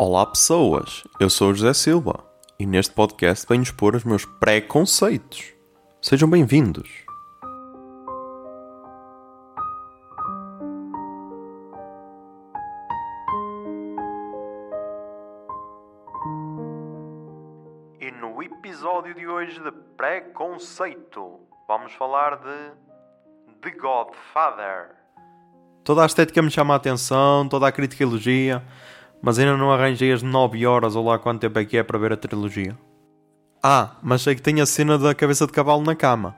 Olá pessoas, eu sou o José Silva e neste podcast venho expor os meus preconceitos. Sejam bem-vindos. E no episódio de hoje de preconceito, vamos falar de The Godfather. Toda a estética me chama a atenção, toda a crítica elogia, mas ainda não arranjei as 9 horas ou lá quanto tempo é que é para ver a trilogia. Ah, mas sei que tem a cena da cabeça de cavalo na cama.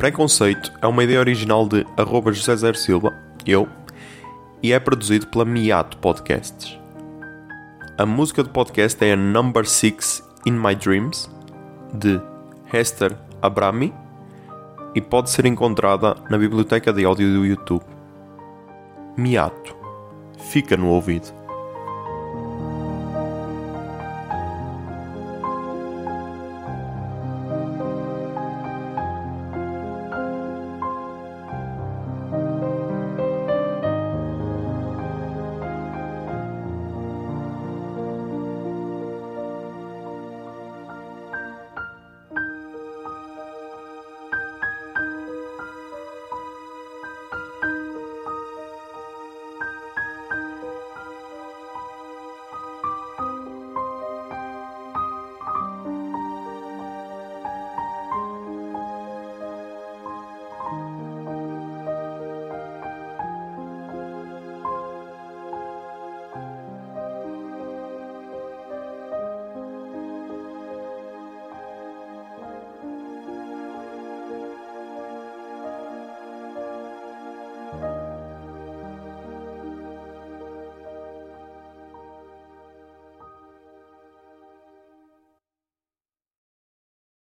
Preconceito é uma ideia original de arroba José Zer Silva, eu, e é produzido pela Miato Podcasts. A música do podcast é a Number 6 In My Dreams, de Hester Abrami, e pode ser encontrada na biblioteca de áudio do YouTube. Miato. Fica no ouvido.